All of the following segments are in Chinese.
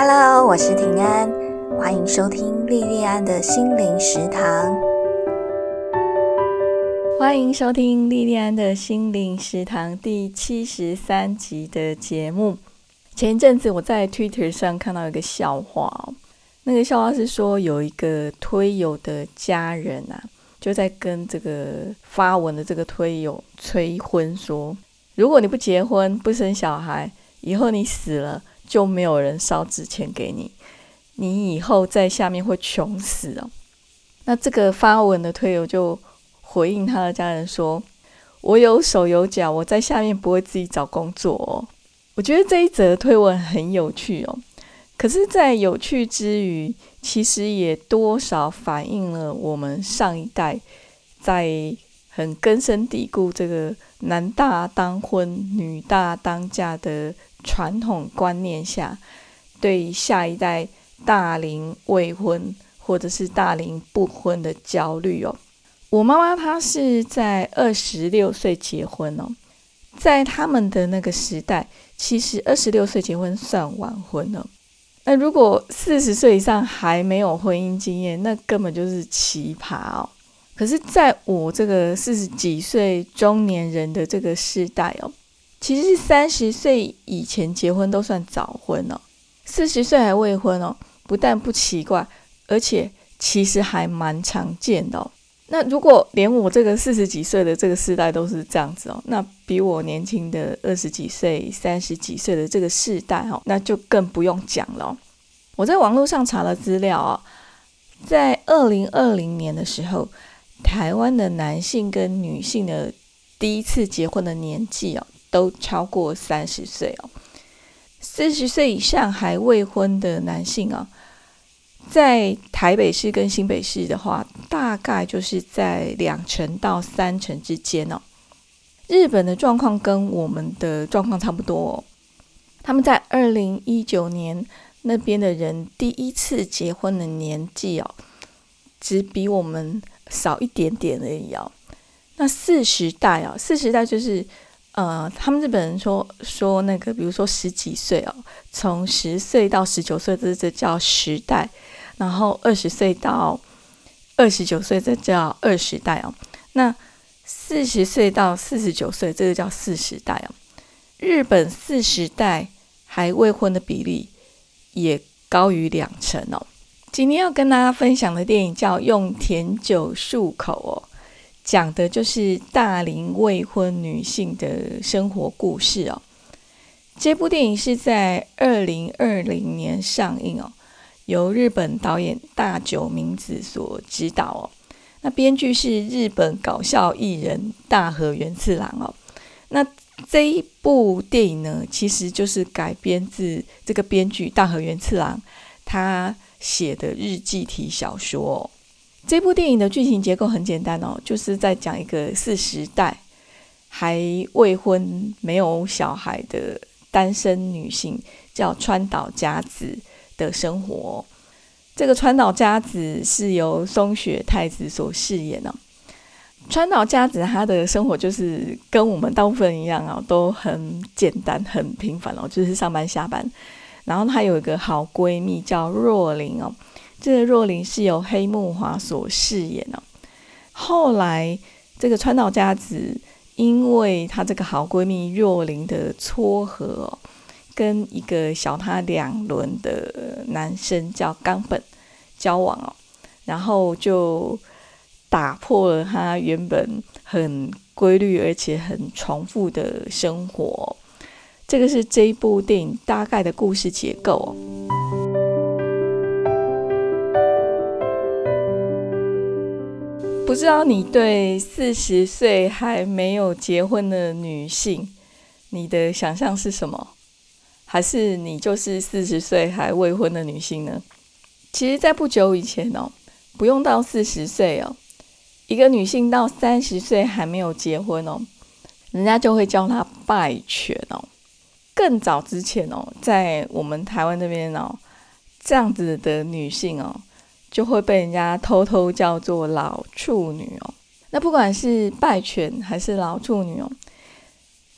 Hello，我是平安，欢迎收听莉莉安的心灵食堂。欢迎收听莉莉安的心灵食堂第七十三集的节目。前一阵子我在 Twitter 上看到一个笑话，那个笑话是说有一个推友的家人啊，就在跟这个发文的这个推友催婚，说如果你不结婚不生小孩，以后你死了。就没有人烧纸钱给你，你以后在下面会穷死哦。那这个发文的推友就回应他的家人说：“我有手有脚，我在下面不会自己找工作哦。”我觉得这一则推文很有趣哦。可是，在有趣之余，其实也多少反映了我们上一代在很根深蒂固这个男大当婚、女大当嫁的。传统观念下，对下一代大龄未婚或者是大龄不婚的焦虑哦。我妈妈她是在二十六岁结婚哦，在他们的那个时代，其实二十六岁结婚算晚婚了。那如果四十岁以上还没有婚姻经验，那根本就是奇葩哦。可是，在我这个四十几岁中年人的这个时代哦。其实是三十岁以前结婚都算早婚哦，四十岁还未婚哦，不但不奇怪，而且其实还蛮常见的哦。那如果连我这个四十几岁的这个世代都是这样子哦，那比我年轻的二十几岁、三十几岁的这个世代哦，那就更不用讲了。我在网络上查了资料啊，在二零二零年的时候，台湾的男性跟女性的第一次结婚的年纪哦。都超过三十岁哦，四十岁以上还未婚的男性啊，在台北市跟新北市的话，大概就是在两成到三成之间哦。日本的状况跟我们的状况差不多哦，他们在二零一九年那边的人第一次结婚的年纪哦，只比我们少一点点而已哦。那四十代哦，四十代就是。呃，他们日本人说说那个，比如说十几岁哦，从十岁到十九岁，这这叫十代；然后二十岁到二十九岁，这叫二十代哦。那四十岁到四十九岁，这个叫四十代哦。日本四十代还未婚的比例也高于两成哦。今天要跟大家分享的电影叫《用甜酒漱口》哦。讲的就是大龄未婚女性的生活故事哦。这部电影是在二零二零年上映哦，由日本导演大久明子所指导哦。那编剧是日本搞笑艺人大和元次郎哦。那这一部电影呢，其实就是改编自这个编剧大和元次郎他写的日记体小说。这部电影的剧情结构很简单哦，就是在讲一个四十代还未婚、没有小孩的单身女性，叫川岛佳子的生活。这个川岛佳子是由松雪太子所饰演的。川岛佳子她的生活就是跟我们大部分人一样啊，都很简单、很平凡哦，就是上班下班。然后她有一个好闺蜜叫若琳哦。这个若琳是由黑木华所饰演哦。后来，这个川岛佳子因为她这个好闺蜜若琳的撮合，跟一个小她两轮的男生叫冈本交往哦，然后就打破了她原本很规律而且很重复的生活。这个是这一部电影大概的故事结构哦。不知道你对四十岁还没有结婚的女性，你的想象是什么？还是你就是四十岁还未婚的女性呢？其实，在不久以前哦，不用到四十岁哦，一个女性到三十岁还没有结婚哦，人家就会叫她败犬哦。更早之前哦，在我们台湾那边哦，这样子的女性哦。就会被人家偷偷叫做老处女哦。那不管是拜犬还是老处女哦，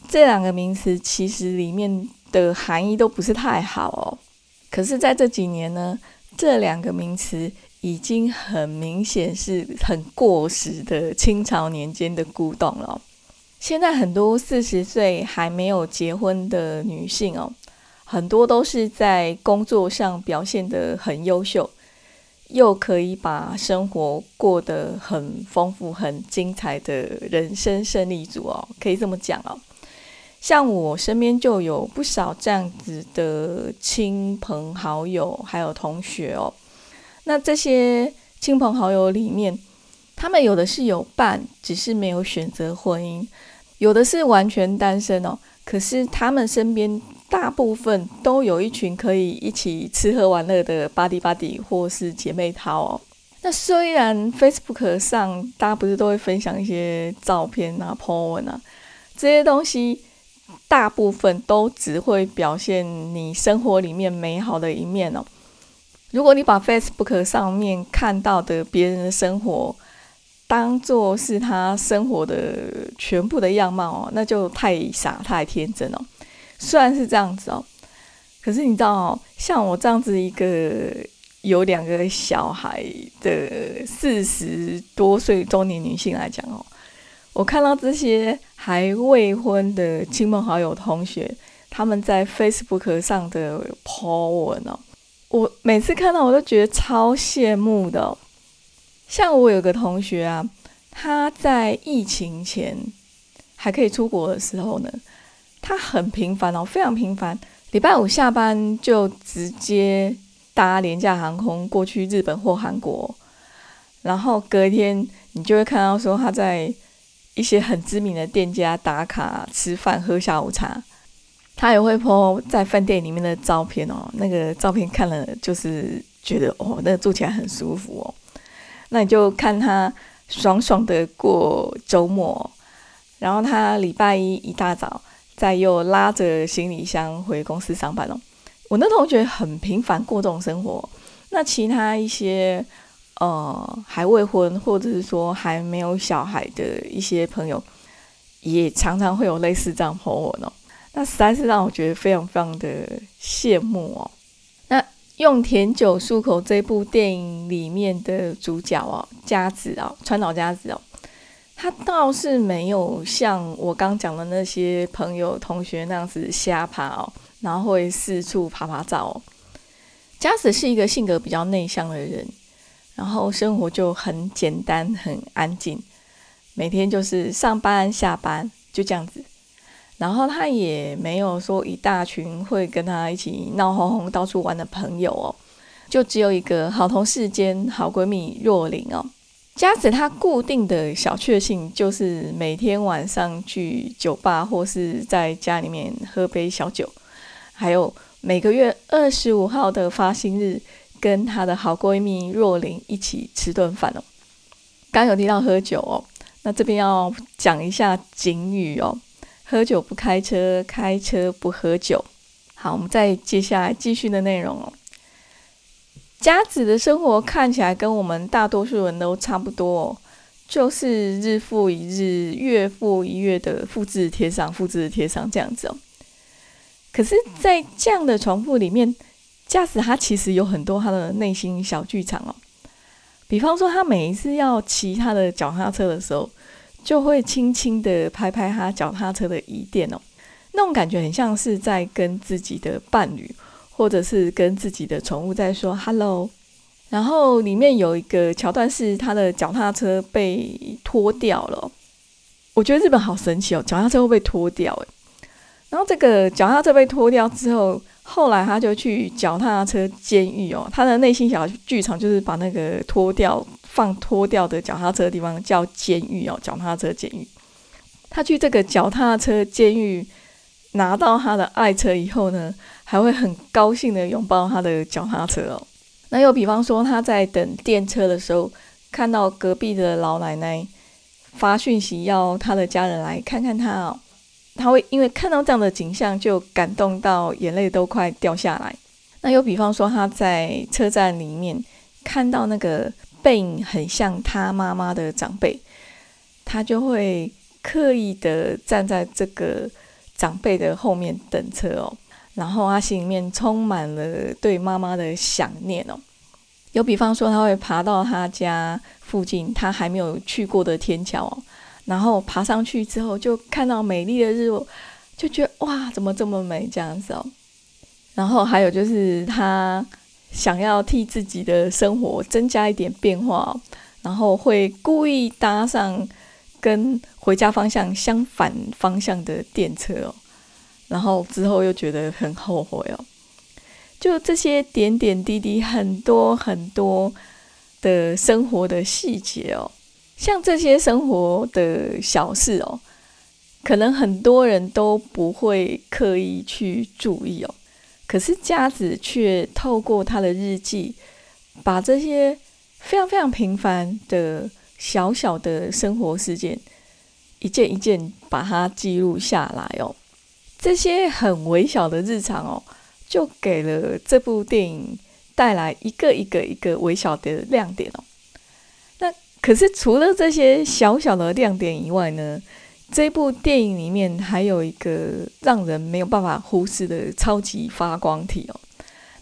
这两个名词其实里面的含义都不是太好哦。可是在这几年呢，这两个名词已经很明显是很过时的清朝年间的古董了。现在很多四十岁还没有结婚的女性哦，很多都是在工作上表现得很优秀，又可以把生活过得很丰富、很精彩的人生胜利组哦，可以这么讲哦。像我身边就有不少这样子的亲朋好友，还有同学哦。那这些亲朋好友里面，他们有的是有伴，只是没有选择婚姻。有的是完全单身哦，可是他们身边大部分都有一群可以一起吃喝玩乐的 buddy buddy 或是姐妹淘哦。那虽然 Facebook 上大家不是都会分享一些照片啊、po 文啊这些东西，大部分都只会表现你生活里面美好的一面哦。如果你把 Facebook 上面看到的别人的生活，当做是他生活的全部的样貌哦，那就太傻太天真了。虽然是这样子哦，可是你知道哦，像我这样子一个有两个小孩的四十多岁中年女性来讲哦，我看到这些还未婚的亲朋好友同学他们在 Facebook 上的 po 文哦，我每次看到我都觉得超羡慕的。像我有个同学啊，他在疫情前还可以出国的时候呢，他很频繁哦，非常频繁，礼拜五下班就直接搭廉价航空过去日本或韩国，然后隔天你就会看到说他在一些很知名的店家打卡吃饭喝下午茶，他也会 po 在饭店里面的照片哦，那个照片看了就是觉得哦，那住起来很舒服哦。那你就看他爽爽的过周末，然后他礼拜一一大早再又拉着行李箱回公司上班了。我那同学很频繁过这种生活，那其他一些呃还未婚或者是说还没有小孩的一些朋友，也常常会有类似这样朋友呢。那实在是让我觉得非常非常的羡慕哦。用甜酒漱口这部电影里面的主角哦，佳子哦，川岛佳子哦，他倒是没有像我刚讲的那些朋友同学那样子瞎爬哦，然后会四处爬爬照哦。佳子是一个性格比较内向的人，然后生活就很简单很安静，每天就是上班下班就这样子。然后他也没有说一大群会跟他一起闹哄哄到处玩的朋友哦，就只有一个好同事兼好闺蜜若琳哦。佳子她固定的小确幸就是每天晚上去酒吧或是在家里面喝杯小酒，还有每个月二十五号的发薪日跟她的好闺蜜若琳一起吃顿饭哦。刚有提到喝酒哦，那这边要讲一下警语哦。喝酒不开车，开车不喝酒。好，我们再接下来继续的内容哦。佳子的生活看起来跟我们大多数人都差不多，就是日复一日、月复一月的复制贴上、复制贴上这样子哦。可是，在这样的重复里面，佳子他其实有很多他的内心小剧场哦。比方说，他每一次要骑他的脚踏车的时候。就会轻轻的拍拍他脚踏车的椅垫哦，那种感觉很像是在跟自己的伴侣，或者是跟自己的宠物在说 “hello”。然后里面有一个桥段是他的脚踏车被脱掉了，我觉得日本好神奇哦，脚踏车会被脱掉诶。然后这个脚踏车被脱掉之后，后来他就去脚踏车监狱哦，他的内心小剧场就是把那个脱掉。放脱掉的脚踏车的地方叫监狱哦，脚踏车监狱。他去这个脚踏车监狱拿到他的爱车以后呢，还会很高兴的拥抱他的脚踏车哦。那又比方说他在等电车的时候，看到隔壁的老奶奶发讯息要他的家人来看看他哦，他会因为看到这样的景象就感动到眼泪都快掉下来。那又比方说他在车站里面看到那个。背影很像他妈妈的长辈，他就会刻意的站在这个长辈的后面等车哦。然后他心里面充满了对妈妈的想念哦。有比方说，他会爬到他家附近他还没有去过的天桥哦，然后爬上去之后就看到美丽的日落，就觉得哇，怎么这么美这样子哦。然后还有就是他想要替自己的生活增加一点变化，然后会故意搭上跟回家方向相反方向的电车哦，然后之后又觉得很后悔哦。就这些点点滴滴，很多很多的生活的细节哦，像这些生活的小事哦，可能很多人都不会刻意去注意哦，可是佳子却透过他的日记，把这些非常非常平凡的小小的生活事件，一件一件把它记录下来哦，这些很微小的日常哦。就给了这部电影带来一个一个一个微小的亮点哦。那可是除了这些小小的亮点以外呢，这部电影里面还有一个让人没有办法忽视的超级发光体哦。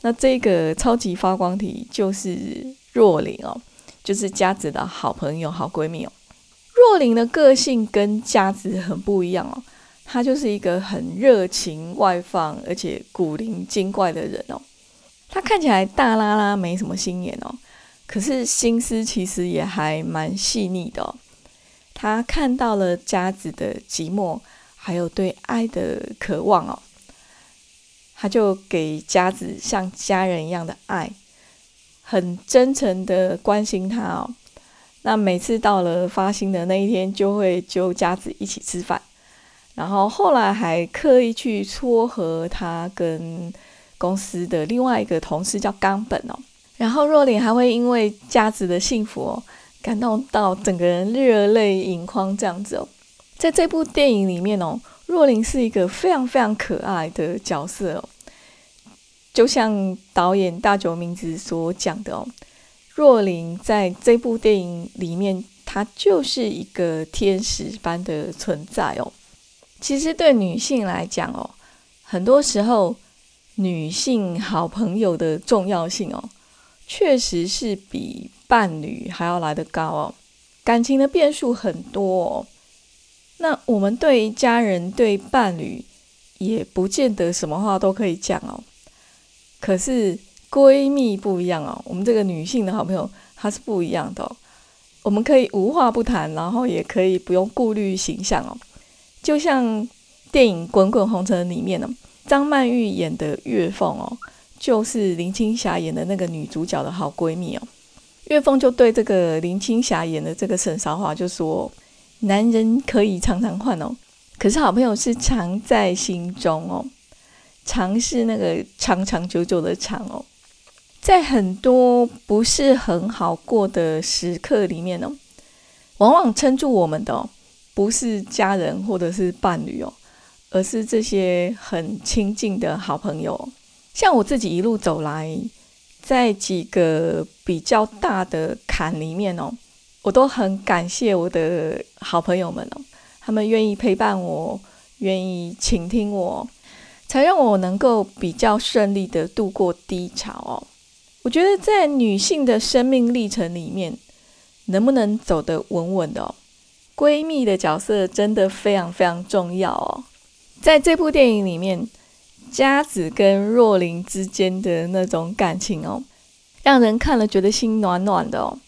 那这个超级发光体就是若琳哦，就是佳子的好朋友、好闺蜜哦。若琳的个性跟佳子很不一样哦。她就是一个很热情、外放，而且古灵精怪的人哦。她看起来大拉拉，没什么心眼哦，可是心思其实也还蛮细腻的哦。他看到了佳子的寂寞，还有对爱的渴望哦，他就给佳子像家人一样的爱，很真诚的关心他哦。那每次到了发薪的那一天，就会揪佳子一起吃饭。然后后来还刻意去撮合他跟公司的另外一个同事叫冈本哦，然后若琳还会因为佳子的幸福哦，感动到整个人热泪盈眶这样子哦。在这部电影里面哦，若琳是一个非常非常可爱的角色哦，就像导演大久明子所讲的哦，若琳在这部电影里面，她就是一个天使般的存在哦。其实对女性来讲哦，很多时候女性好朋友的重要性哦，确实是比伴侣还要来得高哦。感情的变数很多哦，那我们对家人、对伴侣也不见得什么话都可以讲哦。可是闺蜜不一样哦，我们这个女性的好朋友她是不一样的哦。我们可以无话不谈，然后也可以不用顾虑形象哦。就像电影《滚滚红尘》里面呢，张曼玉演的月凤哦，就是林青霞演的那个女主角的好闺蜜哦。岳峰就对这个林青霞演的这个沈韶华就说：“男人可以常常换哦，可是好朋友是常在心中哦，常是那个长长久久的长哦。在很多不是很好过的时刻里面呢，往往撑住我们的哦。”不是家人或者是伴侣哦，而是这些很亲近的好朋友。像我自己一路走来，在几个比较大的坎里面哦，我都很感谢我的好朋友们哦，他们愿意陪伴我，愿意倾听我，才让我能够比较顺利的度过低潮哦。我觉得在女性的生命历程里面，能不能走得稳稳的哦？闺蜜的角色真的非常非常重要哦，在这部电影里面，佳子跟若琳之间的那种感情哦，让人看了觉得心暖暖的哦。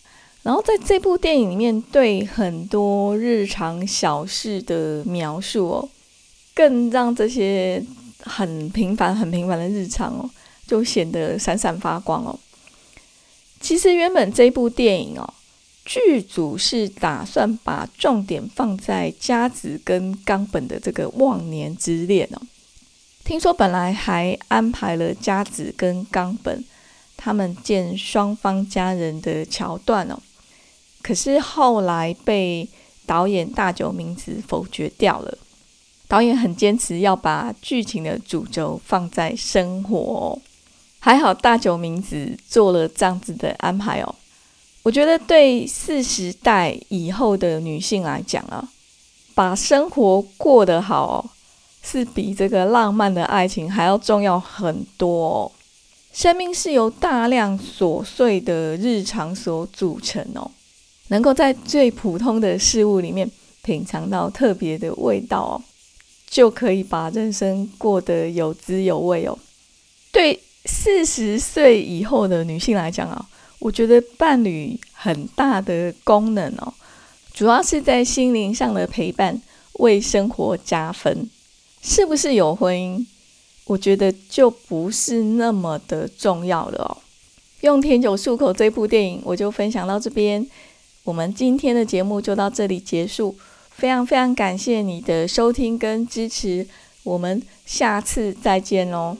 然后在这部电影里面，对很多日常小事的描述哦，更让这些很平凡、很平凡的日常哦，就显得闪闪发光哦。其实原本这部电影哦。剧组是打算把重点放在佳子跟冈本的这个忘年之恋哦。听说本来还安排了佳子跟冈本他们见双方家人的桥段哦，可是后来被导演大久明子否决掉了。导演很坚持要把剧情的主轴放在生活，还好大久明子做了这样子的安排哦。我觉得对四十代以后的女性来讲啊，把生活过得好，是比这个浪漫的爱情还要重要很多哦。生命是由大量琐碎的日常所组成哦，能够在最普通的事物里面品尝到特别的味道哦，就可以把人生过得有滋有味哦。对四十岁以后的女性来讲啊，我觉得伴侣很大的功能哦，主要是在心灵上的陪伴，为生活加分。是不是有婚姻？我觉得就不是那么的重要了哦。用甜酒漱口这部电影，我就分享到这边。我们今天的节目就到这里结束，非常非常感谢你的收听跟支持，我们下次再见喽。